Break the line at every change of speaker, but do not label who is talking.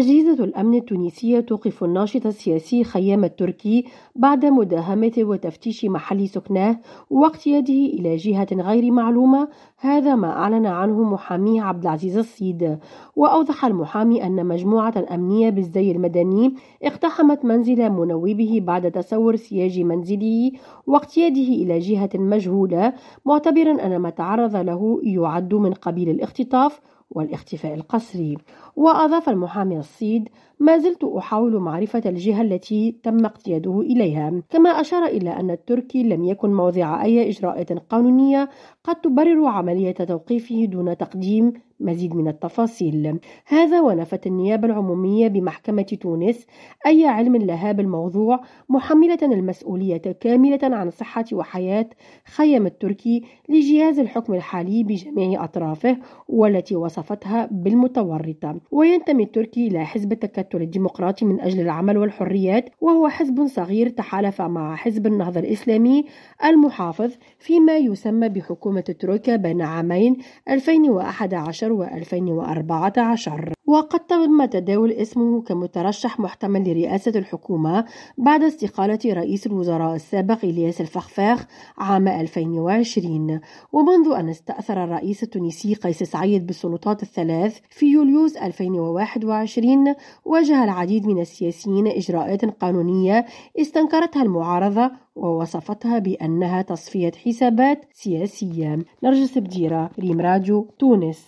أجهزة الأمن التونسية توقف الناشط السياسي خيام التركي بعد مداهمة وتفتيش محل سكناه واقتياده إلى جهة غير معلومة هذا ما أعلن عنه محاميه عبد العزيز الصيد وأوضح المحامي أن مجموعة أمنية بالزي المدني اقتحمت منزل منوبه بعد تسور سياج منزله واقتياده إلى جهة مجهولة معتبرا أن ما تعرض له يعد من قبيل الاختطاف والاختفاء القسري. وأضاف المحامي الصيد ما زلت أحاول معرفة الجهة التي تم اقتياده إليها. كما أشار إلى أن التركي لم يكن موضع أي إجراءات قانونية قد تبرر عملية توقيفه دون تقديم مزيد من التفاصيل. هذا ونفت النيابة العمومية بمحكمة تونس أي علم لها بالموضوع محملة المسؤولية كاملة عن صحة وحياة خيم التركي لجهاز الحكم الحالي بجميع أطرافه والتي وصفتها بالمتورطة. وينتمي التركي إلى حزب التكتل الديمقراطي من أجل العمل والحريات وهو حزب صغير تحالف مع حزب النهضة الإسلامي المحافظ فيما يسمى بحكومة الترويكا بين عامين 2011 و 2014 وقد تم تداول اسمه كمترشح محتمل لرئاسة الحكومة بعد استقالة رئيس الوزراء السابق إلياس الفخفاخ عام 2020 ومنذ أن استأثر الرئيس التونسي قيس سعيد بالسلطات الثلاث في يوليوز 2021 واجه العديد من السياسيين إجراءات قانونية استنكرتها المعارضة ووصفتها بأنها تصفية حسابات سياسية. نرجس بديرة ريم راديو تونس.